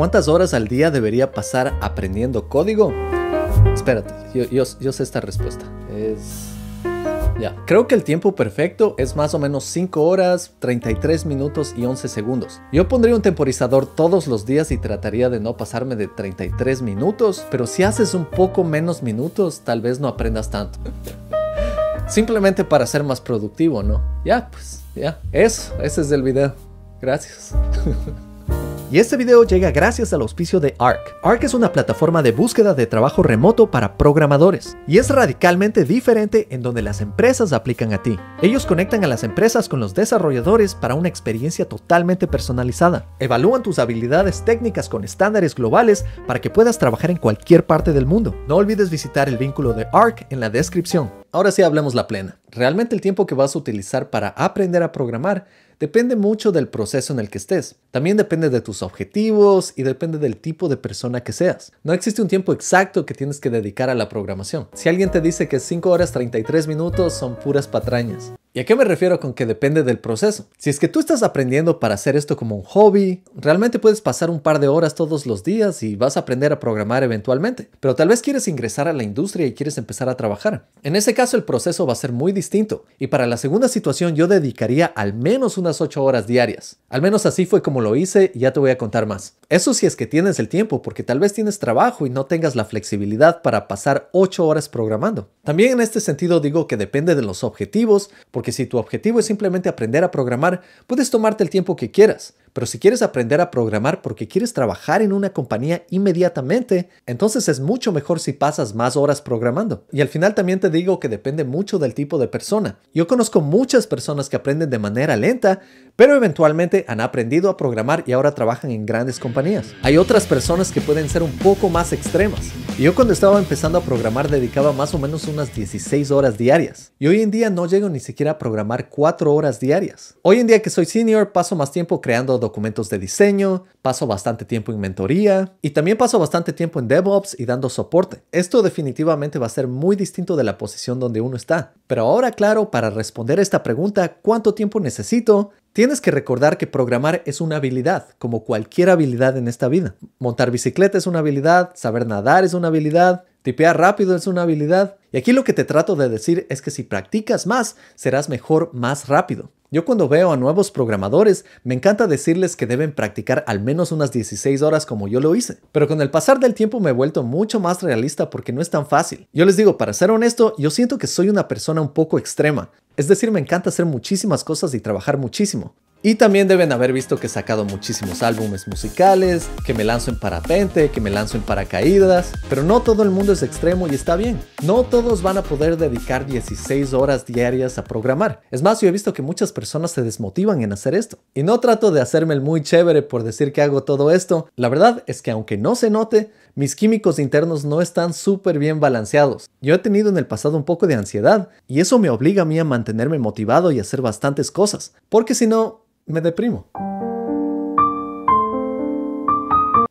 ¿Cuántas horas al día debería pasar aprendiendo código? Espérate, yo, yo sé esta respuesta. Es... Ya, creo que el tiempo perfecto es más o menos 5 horas, 33 minutos y 11 segundos. Yo pondría un temporizador todos los días y trataría de no pasarme de 33 minutos, pero si haces un poco menos minutos, tal vez no aprendas tanto. Simplemente para ser más productivo, ¿no? Ya, pues, ya. Eso, ese es el video. Gracias. Y este video llega gracias al auspicio de ARC. ARC es una plataforma de búsqueda de trabajo remoto para programadores y es radicalmente diferente en donde las empresas aplican a ti. Ellos conectan a las empresas con los desarrolladores para una experiencia totalmente personalizada. Evalúan tus habilidades técnicas con estándares globales para que puedas trabajar en cualquier parte del mundo. No olvides visitar el vínculo de ARC en la descripción. Ahora sí hablemos la plena. Realmente el tiempo que vas a utilizar para aprender a programar depende mucho del proceso en el que estés. También depende de tus objetivos y depende del tipo de persona que seas. No existe un tiempo exacto que tienes que dedicar a la programación. Si alguien te dice que 5 horas 33 minutos son puras patrañas. ¿Y a qué me refiero con que depende del proceso? Si es que tú estás aprendiendo para hacer esto como un hobby, realmente puedes pasar un par de horas todos los días y vas a aprender a programar eventualmente. Pero tal vez quieres ingresar a la industria y quieres empezar a trabajar. En ese caso el proceso va a ser muy distinto. Y para la segunda situación yo dedicaría al menos unas 8 horas diarias. Al menos así fue como lo hice y ya te voy a contar más. Eso si es que tienes el tiempo, porque tal vez tienes trabajo y no tengas la flexibilidad para pasar 8 horas programando. También en este sentido digo que depende de los objetivos, porque si tu objetivo es simplemente aprender a programar, puedes tomarte el tiempo que quieras. Pero si quieres aprender a programar porque quieres trabajar en una compañía inmediatamente, entonces es mucho mejor si pasas más horas programando. Y al final también te digo que depende mucho del tipo de persona. Yo conozco muchas personas que aprenden de manera lenta, pero eventualmente han aprendido a programar y ahora trabajan en grandes compañías. Hay otras personas que pueden ser un poco más extremas. Yo cuando estaba empezando a programar dedicaba más o menos unas 16 horas diarias. Y hoy en día no llego ni siquiera a programar 4 horas diarias. Hoy en día que soy senior paso más tiempo creando documentos de diseño, paso bastante tiempo en mentoría y también paso bastante tiempo en DevOps y dando soporte. Esto definitivamente va a ser muy distinto de la posición donde uno está. Pero ahora claro, para responder esta pregunta, ¿cuánto tiempo necesito? Tienes que recordar que programar es una habilidad, como cualquier habilidad en esta vida. Montar bicicleta es una habilidad, saber nadar es una habilidad, tipear rápido es una habilidad. Y aquí lo que te trato de decir es que si practicas más, serás mejor más rápido. Yo cuando veo a nuevos programadores, me encanta decirles que deben practicar al menos unas 16 horas como yo lo hice. Pero con el pasar del tiempo me he vuelto mucho más realista porque no es tan fácil. Yo les digo, para ser honesto, yo siento que soy una persona un poco extrema. Es decir, me encanta hacer muchísimas cosas y trabajar muchísimo. Y también deben haber visto que he sacado muchísimos álbumes musicales, que me lanzo en parapente, que me lanzo en paracaídas, pero no todo el mundo es extremo y está bien. No todos van a poder dedicar 16 horas diarias a programar. Es más, yo he visto que muchas personas se desmotivan en hacer esto. Y no trato de hacerme el muy chévere por decir que hago todo esto. La verdad es que aunque no se note, mis químicos internos no están súper bien balanceados. Yo he tenido en el pasado un poco de ansiedad y eso me obliga a mí a mantenerme motivado y hacer bastantes cosas, porque si no, me deprimo.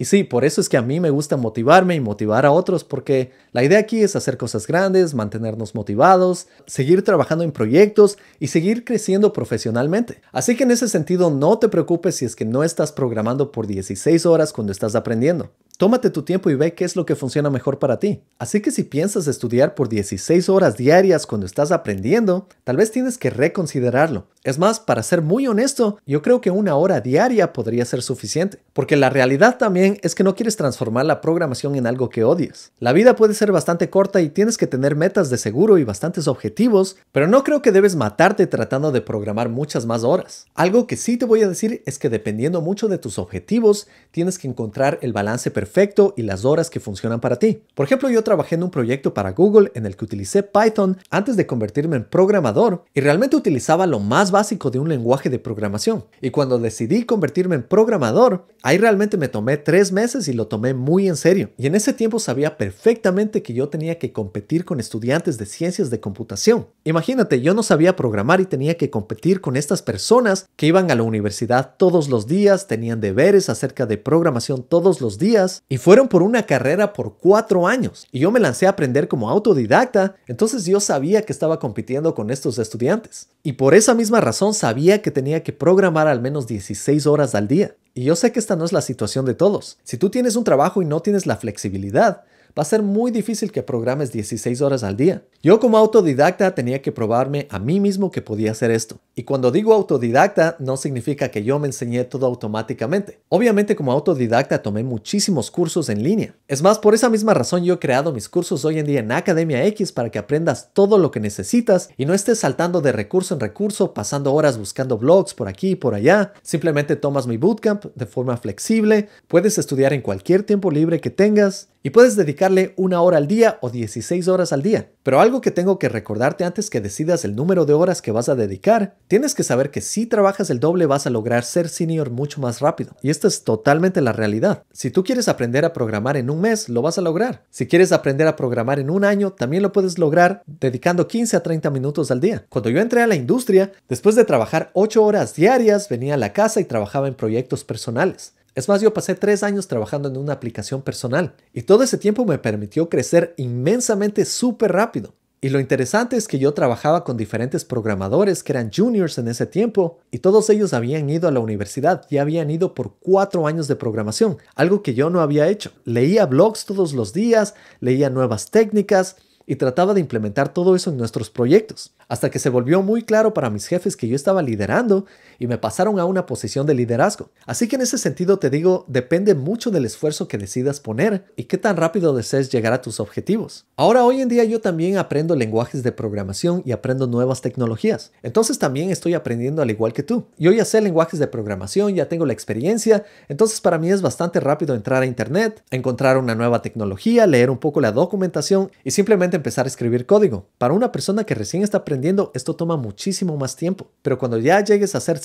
Y sí, por eso es que a mí me gusta motivarme y motivar a otros, porque la idea aquí es hacer cosas grandes, mantenernos motivados, seguir trabajando en proyectos y seguir creciendo profesionalmente. Así que en ese sentido no te preocupes si es que no estás programando por 16 horas cuando estás aprendiendo. Tómate tu tiempo y ve qué es lo que funciona mejor para ti. Así que si piensas estudiar por 16 horas diarias cuando estás aprendiendo, tal vez tienes que reconsiderarlo. Es más, para ser muy honesto, yo creo que una hora diaria podría ser suficiente, porque la realidad también es que no quieres transformar la programación en algo que odies. La vida puede ser bastante corta y tienes que tener metas de seguro y bastantes objetivos, pero no creo que debes matarte tratando de programar muchas más horas. Algo que sí te voy a decir es que dependiendo mucho de tus objetivos, tienes que encontrar el balance perfecto perfecto y las horas que funcionan para ti. Por ejemplo, yo trabajé en un proyecto para Google en el que utilicé Python antes de convertirme en programador y realmente utilizaba lo más básico de un lenguaje de programación. Y cuando decidí convertirme en programador, ahí realmente me tomé tres meses y lo tomé muy en serio. Y en ese tiempo sabía perfectamente que yo tenía que competir con estudiantes de ciencias de computación. Imagínate, yo no sabía programar y tenía que competir con estas personas que iban a la universidad todos los días, tenían deberes acerca de programación todos los días y fueron por una carrera por cuatro años. Y yo me lancé a aprender como autodidacta, entonces yo sabía que estaba compitiendo con estos estudiantes. Y por esa misma razón sabía que tenía que programar al menos 16 horas al día. Y yo sé que esta no es la situación de todos. Si tú tienes un trabajo y no tienes la flexibilidad, va a ser muy difícil que programes 16 horas al día. Yo como autodidacta tenía que probarme a mí mismo que podía hacer esto. Y cuando digo autodidacta no significa que yo me enseñé todo automáticamente. Obviamente como autodidacta tomé muchísimos cursos en línea. Es más, por esa misma razón yo he creado mis cursos hoy en día en Academia X para que aprendas todo lo que necesitas y no estés saltando de recurso en recurso, pasando horas buscando blogs por aquí y por allá. Simplemente tomas mi bootcamp de forma flexible, puedes estudiar en cualquier tiempo libre que tengas y puedes dedicarle una hora al día o 16 horas al día. Pero algo que tengo que recordarte antes que decidas el número de horas que vas a dedicar, tienes que saber que si trabajas el doble vas a lograr ser senior mucho más rápido. Y esta es totalmente la realidad. Si tú quieres aprender a programar en un mes, lo vas a lograr. Si quieres aprender a programar en un año, también lo puedes lograr dedicando 15 a 30 minutos al día. Cuando yo entré a la industria, después de trabajar 8 horas diarias, venía a la casa y trabajaba en proyectos personales. Es más, yo pasé tres años trabajando en una aplicación personal y todo ese tiempo me permitió crecer inmensamente súper rápido. Y lo interesante es que yo trabajaba con diferentes programadores que eran juniors en ese tiempo y todos ellos habían ido a la universidad y habían ido por cuatro años de programación, algo que yo no había hecho. Leía blogs todos los días, leía nuevas técnicas y trataba de implementar todo eso en nuestros proyectos hasta que se volvió muy claro para mis jefes que yo estaba liderando y me pasaron a una posición de liderazgo. Así que en ese sentido te digo, depende mucho del esfuerzo que decidas poner y qué tan rápido desees llegar a tus objetivos. Ahora, hoy en día yo también aprendo lenguajes de programación y aprendo nuevas tecnologías. Entonces también estoy aprendiendo al igual que tú. Yo ya sé lenguajes de programación, ya tengo la experiencia, entonces para mí es bastante rápido entrar a internet, encontrar una nueva tecnología, leer un poco la documentación y simplemente empezar a escribir código. Para una persona que recién está aprendiendo esto toma muchísimo más tiempo. Pero cuando ya llegues a ser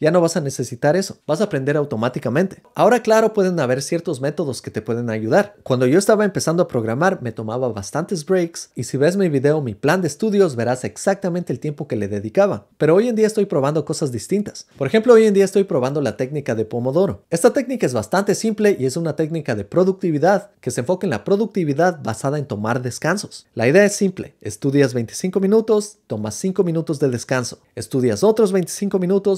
ya no vas a necesitar eso. Vas a aprender automáticamente. Ahora, claro, pueden haber ciertos métodos que te pueden ayudar. Cuando yo estaba empezando a programar, me tomaba bastantes breaks y si ves mi video, mi plan de estudios, verás exactamente el tiempo que le dedicaba. Pero hoy en día estoy probando cosas distintas. Por ejemplo, hoy en día estoy probando la técnica de Pomodoro. Esta técnica es bastante simple y es una técnica de productividad que se enfoca en la productividad basada en tomar descansos. La idea es simple. Estudias 25 minutos, tomas 5 minutos de descanso. Estudias otros 25 minutos,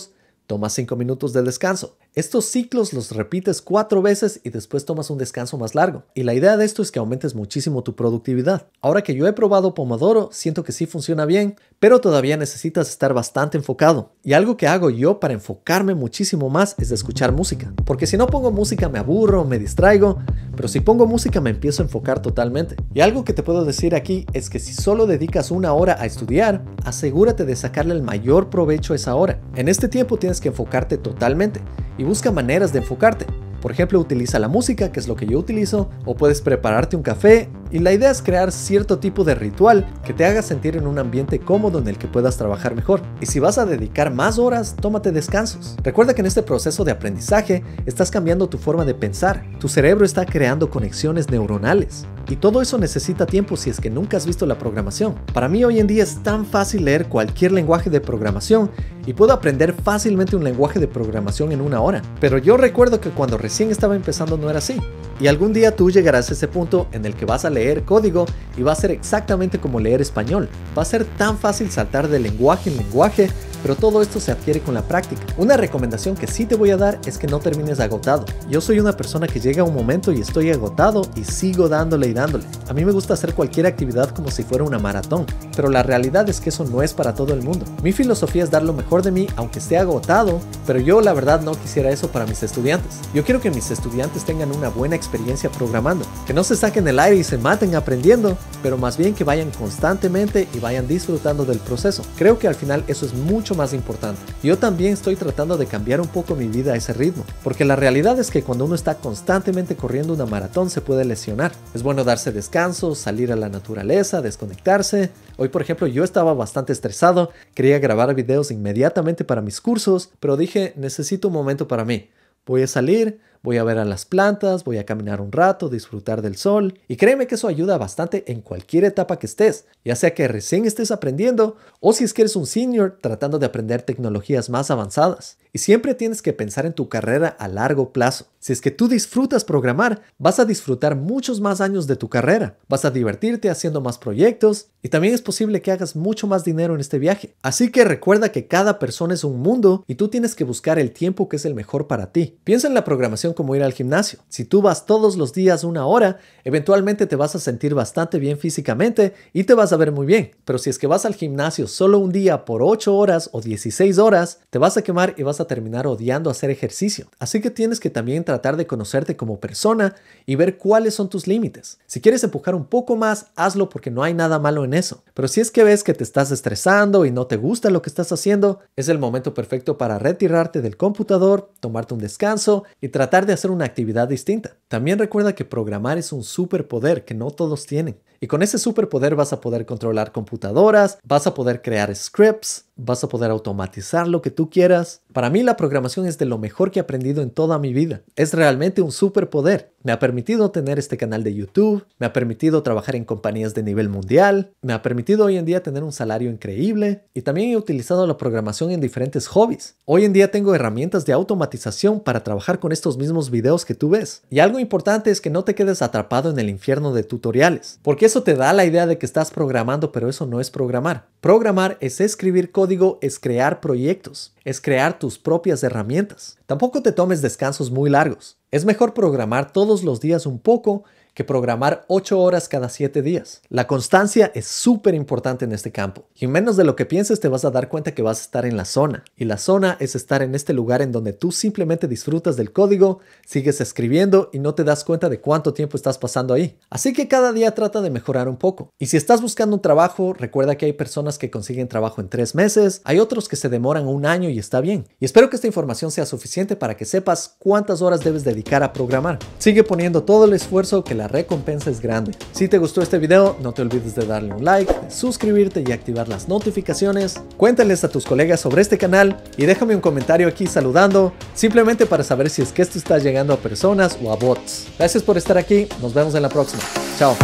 tomas 5 minutos de descanso. Estos ciclos los repites cuatro veces y después tomas un descanso más largo. Y la idea de esto es que aumentes muchísimo tu productividad. Ahora que yo he probado Pomodoro, siento que sí funciona bien, pero todavía necesitas estar bastante enfocado. Y algo que hago yo para enfocarme muchísimo más es escuchar música. Porque si no pongo música me aburro, me distraigo, pero si pongo música me empiezo a enfocar totalmente. Y algo que te puedo decir aquí es que si solo dedicas una hora a estudiar, asegúrate de sacarle el mayor provecho a esa hora. En este tiempo tienes que enfocarte totalmente y busca maneras de enfocarte. Por ejemplo, utiliza la música, que es lo que yo utilizo, o puedes prepararte un café y la idea es crear cierto tipo de ritual que te haga sentir en un ambiente cómodo en el que puedas trabajar mejor. Y si vas a dedicar más horas, tómate descansos. Recuerda que en este proceso de aprendizaje estás cambiando tu forma de pensar. Tu cerebro está creando conexiones neuronales. Y todo eso necesita tiempo si es que nunca has visto la programación. Para mí hoy en día es tan fácil leer cualquier lenguaje de programación y puedo aprender fácilmente un lenguaje de programación en una hora. Pero yo recuerdo que cuando recién estaba empezando no era así. Y algún día tú llegarás a ese punto en el que vas a leer código y va a ser exactamente como leer español. Va a ser tan fácil saltar de lenguaje en lenguaje pero todo esto se adquiere con la práctica. Una recomendación que sí te voy a dar es que no termines agotado. Yo soy una persona que llega a un momento y estoy agotado y sigo dándole y dándole. A mí me gusta hacer cualquier actividad como si fuera una maratón, pero la realidad es que eso no es para todo el mundo. Mi filosofía es dar lo mejor de mí aunque esté agotado, pero yo la verdad no quisiera eso para mis estudiantes. Yo quiero que mis estudiantes tengan una buena experiencia programando, que no se saquen el aire y se maten aprendiendo, pero más bien que vayan constantemente y vayan disfrutando del proceso. Creo que al final eso es mucho más importante. Yo también estoy tratando de cambiar un poco mi vida a ese ritmo, porque la realidad es que cuando uno está constantemente corriendo una maratón se puede lesionar. Es bueno darse descanso, salir a la naturaleza, desconectarse. Hoy, por ejemplo, yo estaba bastante estresado, quería grabar videos inmediatamente para mis cursos, pero dije, necesito un momento para mí. Voy a salir, voy a ver a las plantas, voy a caminar un rato, disfrutar del sol. Y créeme que eso ayuda bastante en cualquier etapa que estés, ya sea que recién estés aprendiendo o si es que eres un senior tratando de aprender tecnologías más avanzadas. Y siempre tienes que pensar en tu carrera a largo plazo. Si es que tú disfrutas programar, vas a disfrutar muchos más años de tu carrera. Vas a divertirte haciendo más proyectos y también es posible que hagas mucho más dinero en este viaje. Así que recuerda que cada persona es un mundo y tú tienes que buscar el tiempo que es el mejor para ti. Piensa en la programación como ir al gimnasio. Si tú vas todos los días una hora, eventualmente te vas a sentir bastante bien físicamente y te vas a ver muy bien. Pero si es que vas al gimnasio solo un día por 8 horas o 16 horas, te vas a quemar y vas a terminar odiando hacer ejercicio. Así que tienes que también tratar de conocerte como persona y ver cuáles son tus límites. Si quieres empujar un poco más, hazlo porque no hay nada malo en eso. Pero si es que ves que te estás estresando y no te gusta lo que estás haciendo, es el momento perfecto para retirarte del computador, tomarte un descanso y tratar de hacer una actividad distinta. También recuerda que programar es un superpoder que no todos tienen. Y con ese superpoder vas a poder controlar computadoras, vas a poder crear scripts, vas a poder automatizar lo que tú quieras. Para mí la programación es de lo mejor que he aprendido en toda mi vida. Es realmente un superpoder. Me ha permitido tener este canal de YouTube, me ha permitido trabajar en compañías de nivel mundial, me ha permitido hoy en día tener un salario increíble y también he utilizado la programación en diferentes hobbies. Hoy en día tengo herramientas de automatización para trabajar con estos mismos videos que tú ves. Y algo importante es que no te quedes atrapado en el infierno de tutoriales, porque eso te da la idea de que estás programando, pero eso no es programar. Programar es escribir código, es crear proyectos, es crear tus propias herramientas. Tampoco te tomes descansos muy largos. Es mejor programar todos los días un poco que programar 8 horas cada 7 días. La constancia es súper importante en este campo. Y menos de lo que pienses te vas a dar cuenta que vas a estar en la zona. Y la zona es estar en este lugar en donde tú simplemente disfrutas del código, sigues escribiendo y no te das cuenta de cuánto tiempo estás pasando ahí. Así que cada día trata de mejorar un poco. Y si estás buscando un trabajo, recuerda que hay personas que consiguen trabajo en 3 meses, hay otros que se demoran un año y está bien. Y espero que esta información sea suficiente para que sepas cuántas horas debes dedicar a programar. Sigue poniendo todo el esfuerzo que la recompensa es grande. Si te gustó este video, no te olvides de darle un like, suscribirte y activar las notificaciones. Cuéntales a tus colegas sobre este canal y déjame un comentario aquí saludando, simplemente para saber si es que esto está llegando a personas o a bots. Gracias por estar aquí, nos vemos en la próxima. Chao.